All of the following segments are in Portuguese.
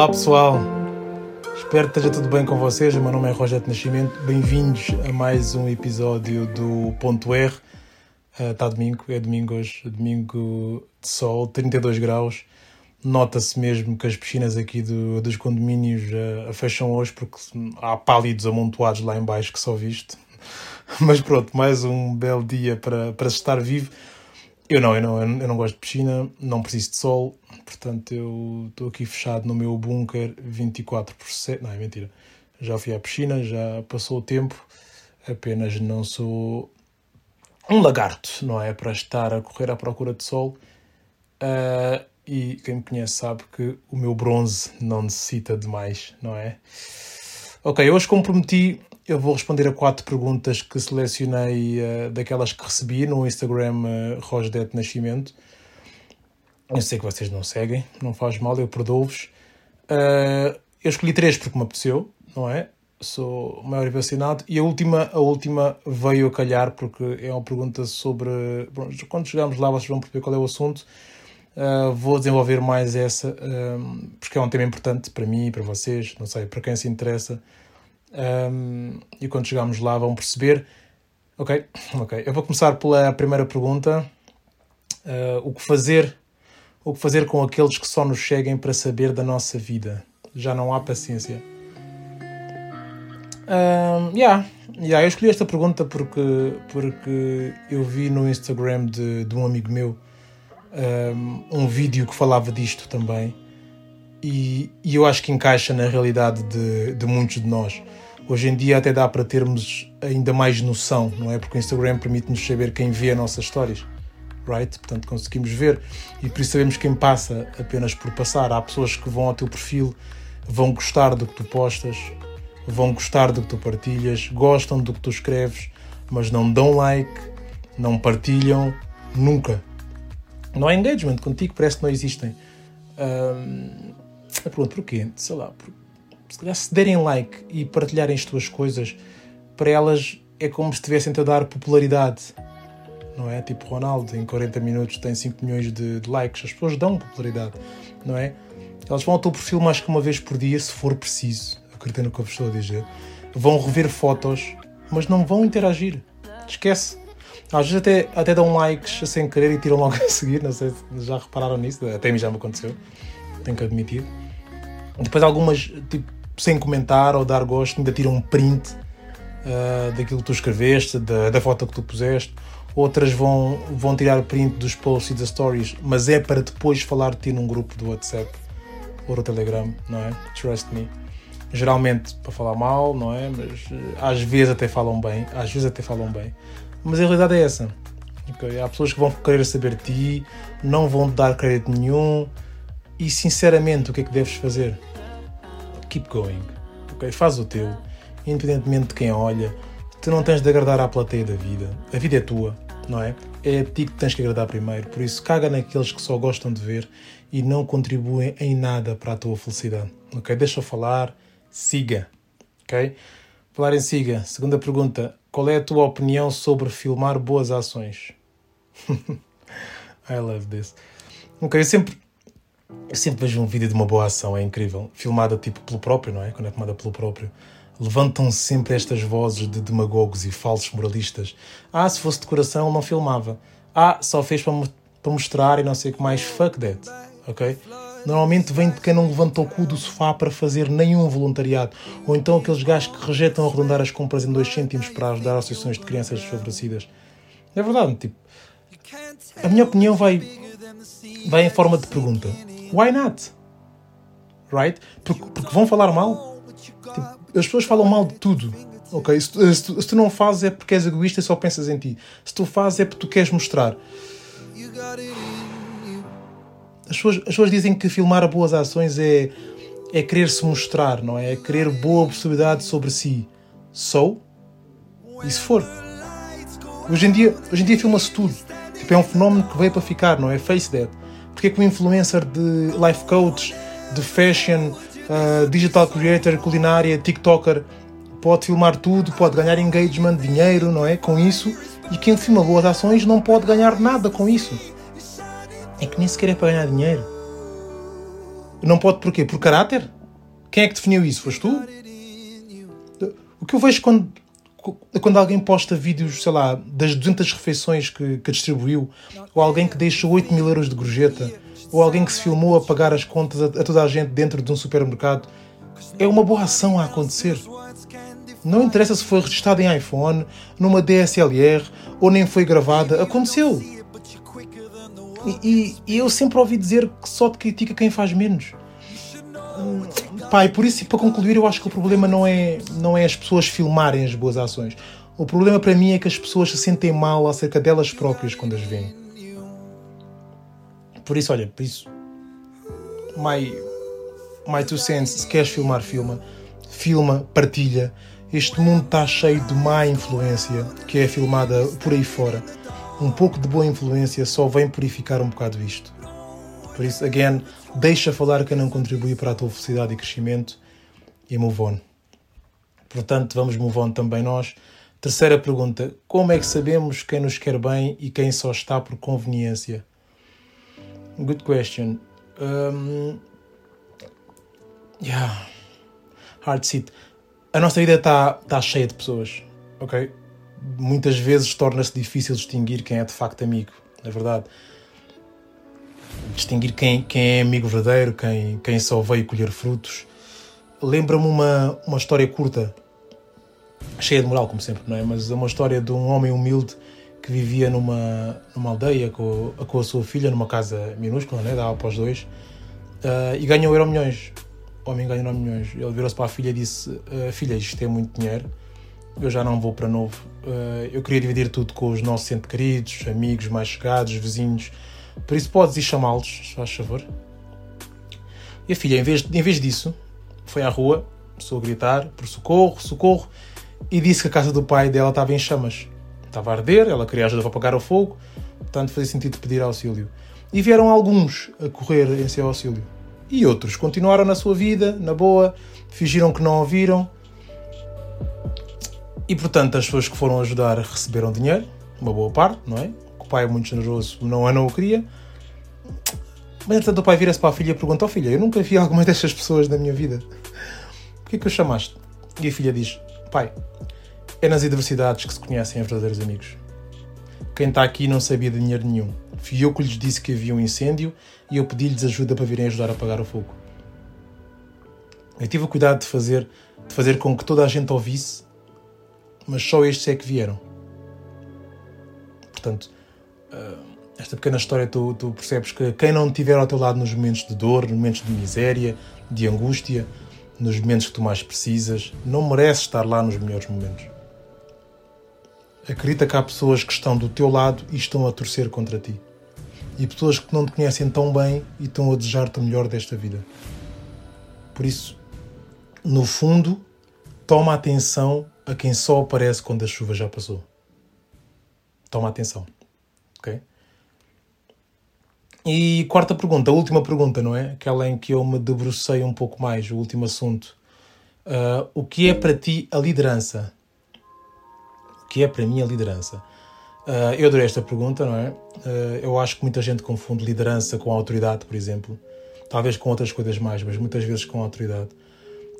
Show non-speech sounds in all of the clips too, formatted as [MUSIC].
Olá pessoal, espero que esteja tudo bem com vocês. O meu nome é Rogério Nascimento. Bem-vindos a mais um episódio do Ponto R. Está uh, domingo, é domingo hoje, domingo de sol, 32 graus. Nota-se mesmo que as piscinas aqui do, dos condomínios uh, fecham hoje porque há pálidos amontoados lá embaixo que só visto. [LAUGHS] Mas pronto, mais um belo dia para, para estar vivo. Eu não, eu não, eu não gosto de piscina, não preciso de sol, portanto eu estou aqui fechado no meu bunker 24 por 7. Não, é mentira. Já fui à piscina, já passou o tempo, apenas não sou um lagarto, não é? Para estar a correr à procura de sol. Uh, e quem me conhece sabe que o meu bronze não necessita de mais, não é? Ok, hoje como prometi, eu vou responder a quatro perguntas que selecionei uh, daquelas que recebi no Instagram uh, Rosdet Nascimento. Eu sei que vocês não seguem, não faz mal, eu perdoo-vos. Uh, eu escolhi três porque me apeteceu, não é? Sou maior vacinado. E a última, a última veio a calhar porque é uma pergunta sobre. Bom, quando chegarmos lá, vocês vão perceber qual é o assunto. Uh, vou desenvolver mais essa, porque é um tema importante para mim e para vocês, não sei, para quem se interessa. Um, e quando chegarmos lá vão perceber. Ok, ok. Eu vou começar pela primeira pergunta. Uh, o que fazer? O que fazer com aqueles que só nos cheguem para saber da nossa vida? Já não há paciência. Um, yeah, yeah, eu escolhi esta pergunta porque, porque eu vi no Instagram de, de um amigo meu um, um vídeo que falava disto também e, e, eu acho que encaixa na realidade de, de muitos de nós. Hoje em dia até dá para termos ainda mais noção, não é? Porque o Instagram permite-nos saber quem vê as nossas histórias, right? Portanto, conseguimos ver e por isso sabemos quem passa apenas por passar. Há pessoas que vão ao teu perfil, vão gostar do que tu postas, vão gostar do que tu partilhas, gostam do que tu escreves, mas não dão like, não partilham, nunca. Não há engagement contigo, parece que não existem. Um, pergunta porquê? Sei lá, porque se calhar se derem like e partilharem as tuas coisas, para elas é como se estivessem a dar popularidade. Não é? Tipo Ronaldo, em 40 minutos tem 5 milhões de, de, likes. As pessoas dão popularidade, não é? Elas vão ao teu perfil mais que uma vez por dia, se for preciso. Acredito no que eu vos estou a dizer. Vão rever fotos, mas não vão interagir. Esquece. Às vezes até, até dão likes sem querer e tiram logo a seguir. Não sei se já repararam nisso. Até a mim já me aconteceu. Tenho que admitir. Depois algumas, tipo, sem comentar ou dar gosto, ainda tiram um print uh, daquilo que tu escreveste, da, da foto que tu puseste. Outras vão, vão tirar print dos posts e das stories, mas é para depois falar de ti num grupo do WhatsApp ou do Telegram, não é? Trust me. Geralmente para falar mal, não é? Mas uh, às vezes até falam bem, às vezes até falam bem. Mas a realidade é essa. Okay? Há pessoas que vão querer saber de ti, não vão te dar crédito nenhum. E sinceramente, o que é que deves fazer? keep going. Ok? Faz o teu, independentemente de quem olha. Tu não tens de agradar à plateia da vida. A vida é tua, não é? É a ti que tens que agradar primeiro. Por isso, caga naqueles que só gostam de ver e não contribuem em nada para a tua felicidade. Ok? Deixa eu falar, siga. Ok? Falar em siga. Segunda pergunta: qual é a tua opinião sobre filmar boas ações? [LAUGHS] I love this. Ok, eu sempre eu sempre vejo um vídeo de uma boa ação, é incrível. Filmada tipo pelo próprio, não é? Quando é filmada pelo próprio. Levantam sempre estas vozes de demagogos e falsos moralistas. Ah, se fosse de coração, não filmava. Ah, só fez para, para mostrar e não sei o que mais. Fuck that. Ok? Normalmente vem de quem não levanta o cu do sofá para fazer nenhum voluntariado. Ou então aqueles gajos que rejeitam arredondar as compras em 2 cêntimos para ajudar associações de crianças desfavorecidas. É verdade, tipo. A minha opinião vai, vai em forma de pergunta Why not? Right? Porque, porque vão falar mal. Tipo, as pessoas falam mal de tudo. Ok? Se, se, tu, se tu não fazes é porque és egoísta e só pensas em ti. Se tu fazes é porque tu queres mostrar. As pessoas, as pessoas dizem que filmar boas ações é, é querer se mostrar, não é? É querer boa possibilidade sobre si. Sou? E se for? Hoje em dia, hoje em dia filma-se tudo. Tipo, é um fenómeno que veio para ficar, não é? Face that. Porque é que um influencer de life coach, de fashion, uh, digital creator, culinária, TikToker pode filmar tudo, pode ganhar engagement, dinheiro, não é? Com isso. E quem filma boas ações não pode ganhar nada com isso. É que nem sequer é para ganhar dinheiro. Não pode porquê? Por caráter? Quem é que definiu isso? Foste tu? O que eu vejo quando, quando alguém posta vídeos, sei lá, das 200 refeições que, que distribuiu, ou alguém que deixa 8 mil euros de gorjeta, ou alguém que se filmou a pagar as contas a, a toda a gente dentro de um supermercado, é uma boa ação a acontecer. Não interessa se foi registrado em iPhone, numa DSLR ou nem foi gravada, aconteceu. E, e, e eu sempre ouvi dizer que só te critica quem faz menos. Hum, pai, por isso, para concluir, eu acho que o problema não é, não é as pessoas filmarem as boas ações. O problema para mim é que as pessoas se sentem mal acerca delas próprias quando as veem. Por isso, olha, por isso, my, my two cents, se queres filmar, filma. Filma, partilha. Este mundo está cheio de má influência que é filmada por aí fora. Um pouco de boa influência só vem purificar um bocado isto. Por isso, again, deixa falar quem não contribui para a tua felicidade e crescimento e move on. Portanto, vamos move on também nós. Terceira pergunta: Como é que sabemos quem nos quer bem e quem só está por conveniência? Good question. Um, yeah. Hard seat a nossa vida está tá cheia de pessoas, ok? Muitas vezes torna-se difícil distinguir quem é de facto amigo, na verdade. Distinguir quem, quem é amigo verdadeiro, quem, quem só veio colher frutos. Lembra-me uma, uma história curta, cheia de moral, como sempre, não é? Mas é uma história de um homem humilde que vivia numa, numa aldeia com, com a sua filha, numa casa minúscula, né? dava para os dois, uh, e ganhou euro milhões o homem ganhou 9 milhões. Ele virou-se para a filha e disse: uh, Filha, isto é muito dinheiro, eu já não vou para novo. Uh, eu queria dividir tudo com os nossos entes queridos, amigos mais chegados, vizinhos. Por isso podes ir chamá-los, faz favor. E a filha, em vez, em vez disso, foi à rua, começou a gritar por socorro, socorro, e disse que a casa do pai dela estava em chamas. Estava a arder, ela queria ajuda para apagar o fogo, portanto fazia sentido pedir auxílio. E vieram alguns a correr em seu auxílio e outros continuaram na sua vida, na boa, fingiram que não ouviram. E portanto, as pessoas que foram ajudar receberam dinheiro, uma boa parte, não é? O pai é muito generoso, não é, não o queria. Mas entretanto, o pai vira-se para a filha e pergunta: oh, filha, eu nunca vi alguma [LAUGHS] destas pessoas na minha vida. Por que é que o chamaste? E a filha diz: pai, é nas adversidades que se conhecem os verdadeiros amigos. Quem está aqui não sabia de dinheiro nenhum. Fui eu que lhes disse que havia um incêndio e eu pedi-lhes ajuda para virem ajudar a apagar o fogo. Eu tive o cuidado de fazer, de fazer com que toda a gente ouvisse, mas só estes é que vieram. Portanto, eh, esta pequena história tu, tu percebes que quem não estiver ao teu lado nos momentos de dor, nos momentos de miséria, de angústia, nos momentos que tu mais precisas, não merece estar lá nos melhores momentos. Acredita que há pessoas que estão do teu lado e estão a torcer contra ti e pessoas que não te conhecem tão bem e estão a desejar-te o melhor desta vida. Por isso, no fundo, toma atenção a quem só aparece quando a chuva já passou. Toma atenção. Ok? E quarta pergunta, a última pergunta, não é? Aquela em que eu me debrucei um pouco mais, o último assunto. Uh, o que é para ti a liderança? Que é para mim a liderança? Uh, eu adorei esta pergunta, não é? Uh, eu acho que muita gente confunde liderança com autoridade, por exemplo. Talvez com outras coisas mais, mas muitas vezes com autoridade.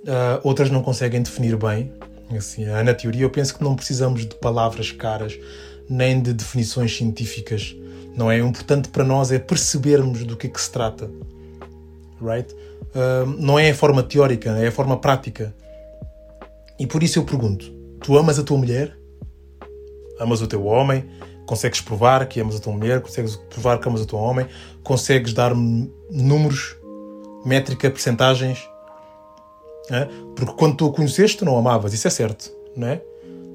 Uh, outras não conseguem definir bem. Assim, na teoria, eu penso que não precisamos de palavras caras, nem de definições científicas. Não é? O importante para nós é percebermos do que é que se trata. Right? não é a forma teórica, é a forma prática. E por isso eu pergunto: tu amas a tua mulher? Amas o teu homem, consegues provar que amas a tua mulher, consegues provar que amas o teu homem, consegues dar-me números, métrica, percentagens. É? Porque quando tu o conheceste, tu não amavas, isso é certo, não é?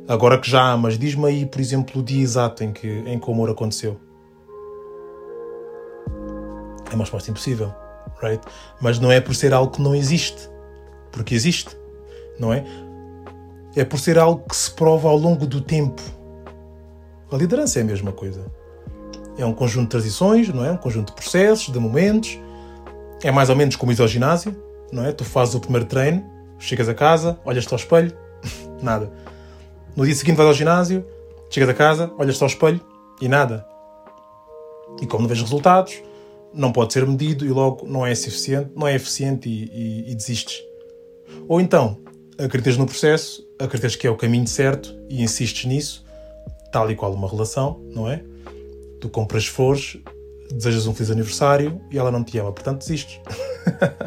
Agora que já amas, diz-me aí, por exemplo, o dia exato em que, em que o amor aconteceu. É uma resposta impossível, right? Mas não é por ser algo que não existe, porque existe, não é? É por ser algo que se prova ao longo do tempo, a liderança é a mesma coisa. É um conjunto de tradições, não é? Um conjunto de processos, de momentos. É mais ou menos como ir ao ginásio, não é? Tu fazes o primeiro treino, chegas a casa, olhas-te ao espelho, [LAUGHS] nada. No dia seguinte vais ao ginásio, chegas a casa, olhas-te ao espelho e nada. E como não vês resultados, não pode ser medido e logo não é suficiente, não é eficiente e, e, e desistes. Ou então, acreditas no processo, acreditas que é o caminho certo e insistes nisso, tal e qual uma relação, não é? Tu compras flores, desejas um feliz aniversário e ela não te ama, portanto desistes.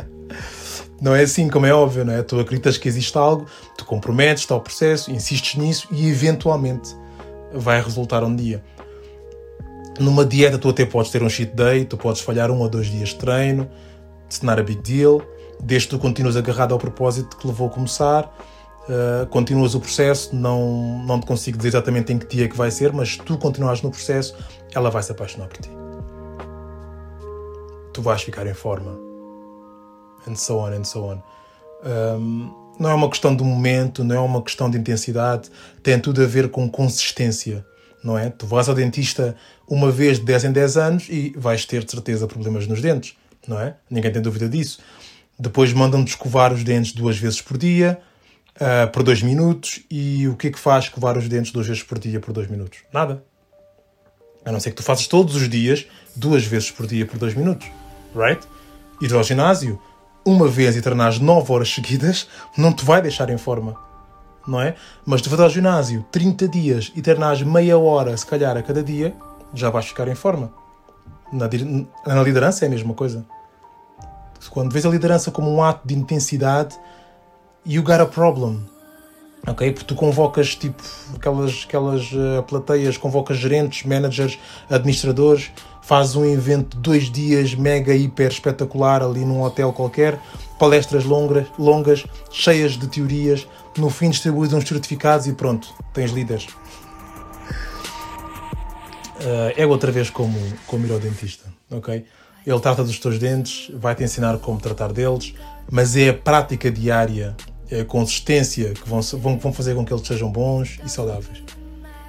[LAUGHS] não é assim como é óbvio, não é? Tu acreditas que existe algo, tu comprometes-te ao processo, insistes nisso e eventualmente vai resultar um dia. Numa dieta, tu até podes ter um cheat day, tu podes falhar um ou dois dias de treino, it's not a big deal, desde que tu continuas agarrado ao propósito que levou a começar, uh, continuas o processo, não, não te consigo dizer exatamente em que dia que vai ser, mas tu continuas no processo, ela vai se apaixonar por ti. Tu vais ficar em forma. And so on, and so on. Um, não é uma questão de momento, não é uma questão de intensidade, tem tudo a ver com consistência não é? Tu vais ao dentista uma vez de 10 em 10 anos e vais ter de certeza problemas nos dentes, não é? Ninguém tem dúvida disso. Depois mandam-te escovar os dentes duas vezes por dia, uh, por dois minutos, e o que é que faz escovar os dentes duas vezes por dia por dois minutos? Nada. A não ser que tu faças todos os dias, duas vezes por dia por dois minutos, right? Ir ao ginásio uma vez e treinares 9 horas seguidas [LAUGHS] não te vai deixar em forma não é? Mas tu vais ao ginásio 30 dias e treinares meia hora, se calhar, a cada dia, já vais ficar em forma. Na, na liderança é a mesma coisa. Quando vês a liderança como um ato de intensidade, you got a problem. Ok? Porque tu convocas tipo aquelas, aquelas uh, plateias, convocas gerentes, managers, administradores, fazes um evento de dois dias mega, hiper espetacular ali num hotel qualquer, palestras longas, longas cheias de teorias, no fim distribuis uns certificados e pronto, tens líderes. Uh, é outra vez como, como ir ao dentista, ok? Ele trata dos teus dentes, vai-te ensinar como tratar deles, mas é a prática diária, consistência que vão, vão, vão fazer com que eles sejam bons e saudáveis.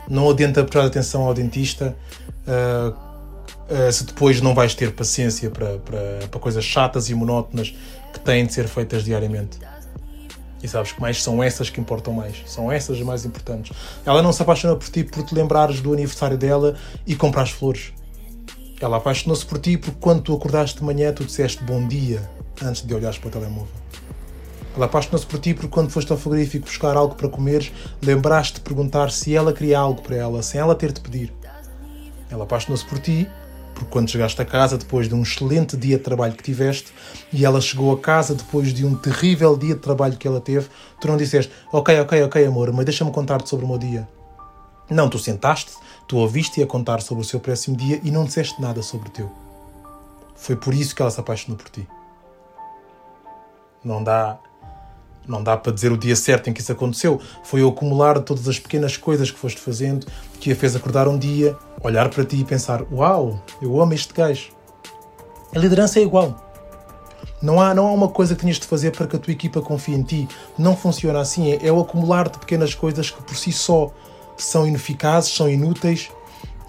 Não adianta prestar atenção ao dentista uh, uh, se depois não vais ter paciência para, para, para coisas chatas e monótonas que têm de ser feitas diariamente. E sabes que mais são essas que importam mais. São essas as mais importantes. Ela não se apaixona por ti por te lembrares do aniversário dela e comprares flores. Ela apaixonou-se por ti porque quando tu acordaste de manhã tu disseste bom dia antes de olhares para o telemóvel. Ela apaixonou-se por ti porque quando foste ao frigorífico buscar algo para comeres, lembraste de perguntar se ela queria algo para ela, sem ela ter de pedir. Ela apaixonou-se por ti porque quando chegaste a casa depois de um excelente dia de trabalho que tiveste e ela chegou a casa depois de um terrível dia de trabalho que ela teve, tu não disseste, ok, ok, ok, amor, mas deixa-me contar-te sobre o meu dia. Não, tu sentaste, tu ouviste-a contar sobre o seu péssimo dia e não disseste nada sobre o teu. Foi por isso que ela se apaixonou por ti. Não dá não dá para dizer o dia certo em que isso aconteceu. Foi o acumular de todas as pequenas coisas que foste fazendo que a fez acordar um dia, olhar para ti e pensar: Uau, eu amo este gajo. A liderança é igual. Não há, não há uma coisa que tenhas de fazer para que a tua equipa confie em ti. Não funciona assim. É, é o acumular de pequenas coisas que por si só são ineficazes, são inúteis.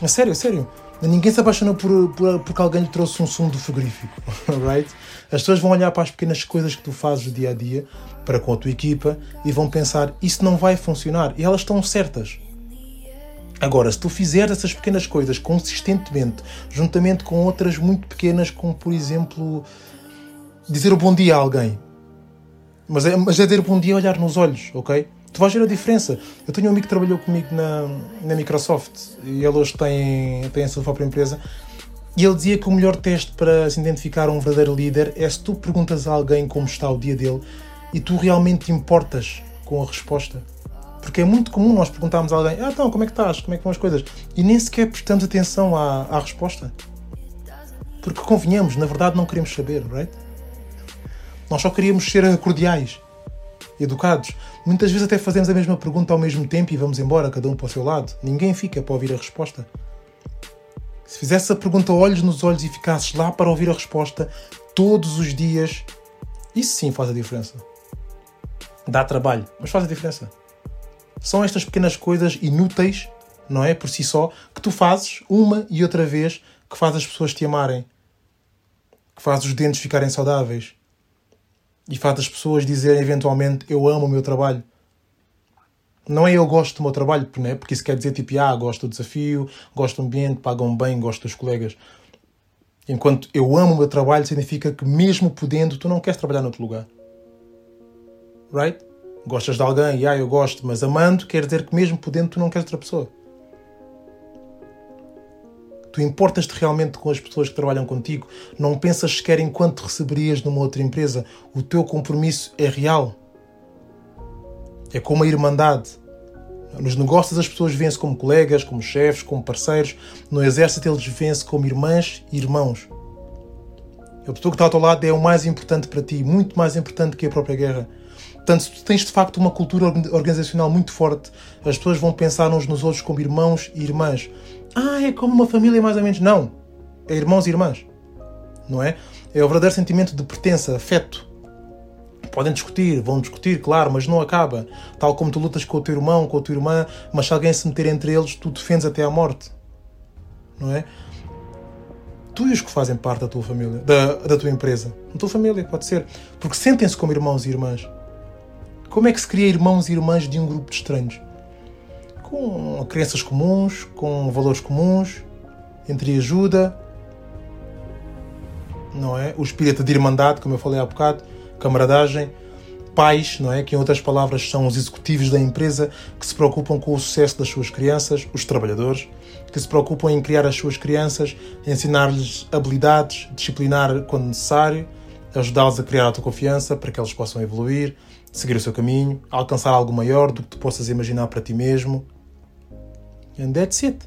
A sério, a sério. Ninguém se apaixona por, por, porque alguém lhe trouxe um sumo do frigorífico, [LAUGHS] right? As pessoas vão olhar para as pequenas coisas que tu fazes dia a dia para com a tua equipa e vão pensar isso não vai funcionar e elas estão certas. Agora, se tu fizeres essas pequenas coisas consistentemente, juntamente com outras muito pequenas, como por exemplo dizer o bom dia a alguém, mas é, mas é dizer o bom dia olhar nos olhos, ok? Tu vais ver a diferença. Eu tenho um amigo que trabalhou comigo na, na Microsoft e ele hoje tem, tem a sua própria empresa. E ele dizia que o melhor teste para se identificar um verdadeiro líder é se tu perguntas a alguém como está o dia dele e tu realmente te importas com a resposta. Porque é muito comum nós perguntarmos a alguém: Ah, então, como é que estás? Como é que vão as coisas? E nem sequer prestamos atenção à, à resposta. Porque convenhamos, na verdade não queremos saber, right? Nós só queríamos ser cordiais, educados. Muitas vezes até fazemos a mesma pergunta ao mesmo tempo e vamos embora, cada um para o seu lado. Ninguém fica para ouvir a resposta. Se fizesse a pergunta olhos nos olhos e ficasses lá para ouvir a resposta todos os dias, isso sim faz a diferença. Dá trabalho, mas faz a diferença. São estas pequenas coisas inúteis, não é? Por si só, que tu fazes uma e outra vez que faz as pessoas te amarem, que faz os dentes ficarem saudáveis, e faz as pessoas dizerem eventualmente eu amo o meu trabalho. Não é eu gosto do meu trabalho, né? porque isso quer dizer tipo, ah, gosto do desafio, gosto do ambiente, pagam bem, gosto dos colegas. Enquanto eu amo o meu trabalho, significa que mesmo podendo, tu não queres trabalhar noutro lugar. Right? Gostas de alguém, ah, eu gosto, mas amando quer dizer que mesmo podendo, tu não queres outra pessoa. Tu importas-te realmente com as pessoas que trabalham contigo. Não pensas sequer em quanto receberias numa outra empresa. O teu compromisso é real. É como a irmandade. Nos negócios as pessoas vêm-se como colegas, como chefes, como parceiros. No exército eles vêm-se como irmãs e irmãos. A pessoa que está ao teu lado é o mais importante para ti, muito mais importante que a própria guerra. Portanto, se tu tens de facto uma cultura organizacional muito forte, as pessoas vão pensar uns nos outros como irmãos e irmãs. Ah, é como uma família mais ou menos. Não. É irmãos e irmãs. Não é? É o verdadeiro sentimento de pertença, afeto. Podem discutir, vão discutir, claro, mas não acaba. Tal como tu lutas com o teu irmão, com a tua irmã, mas se alguém se meter entre eles, tu defendes até à morte. Não é? Tu e os que fazem parte da tua família, da, da tua empresa. A tua família, pode ser. Porque sentem-se como irmãos e irmãs. Como é que se cria irmãos e irmãs de um grupo de estranhos? Com crenças comuns, com valores comuns, entre ajuda, não é? O espírito de irmandade, como eu falei há bocado, camaradagem, pais, não é? Que em outras palavras são os executivos da empresa que se preocupam com o sucesso das suas crianças, os trabalhadores, que se preocupam em criar as suas crianças, ensinar-lhes habilidades, disciplinar quando necessário, ajudá-los a criar autoconfiança para que eles possam evoluir, seguir o seu caminho, alcançar algo maior do que tu possas imaginar para ti mesmo. And that's it.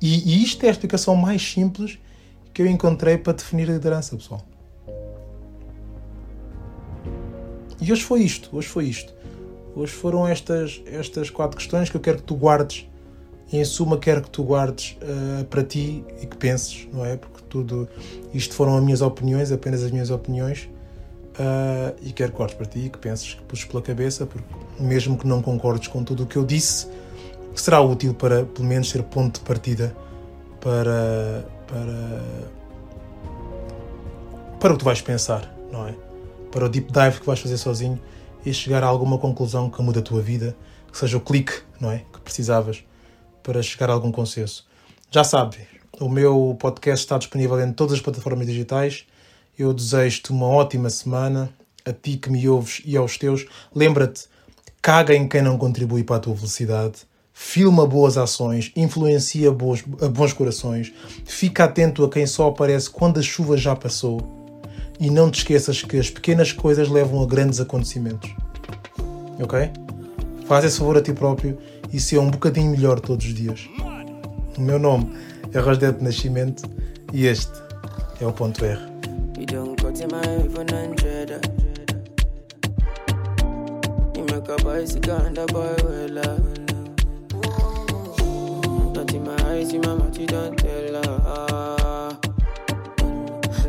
E, e isto é a explicação mais simples que eu encontrei para definir liderança, pessoal. E hoje foi isto, hoje foi isto. Hoje foram estas, estas quatro questões que eu quero que tu guardes. Em suma, quero que tu guardes uh, para ti e que penses, não é? Porque tudo isto foram as minhas opiniões, apenas as minhas opiniões. Uh, e quero que guardes para ti que penses, que puxes pela cabeça, porque mesmo que não concordes com tudo o que eu disse, será útil para pelo menos ser ponto de partida para, para, para o que tu vais pensar, não é? para o deep dive que vais fazer sozinho e chegar a alguma conclusão que muda a tua vida, que seja o clique, não é? Que precisavas para chegar a algum consenso. Já sabes, o meu podcast está disponível em todas as plataformas digitais. Eu desejo-te uma ótima semana, a ti que me ouves e aos teus. Lembra-te, caga em quem não contribui para a tua felicidade. Filma boas ações, influencia bons, bons corações, fica atento a quem só aparece quando a chuva já passou e não te esqueças que as pequenas coisas levam a grandes acontecimentos. Ok? Faz esse favor a ti próprio e seja um bocadinho melhor todos os dias. O meu nome é Rosdete de Nascimento e este é o ponto R. Not in my eyes, in my mouth, you don't tell her.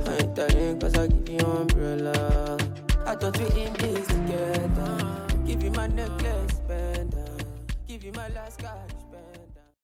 I ain't cause I give you umbrella. I thought we in this together. Give you my necklace, pendant. Give you my last card.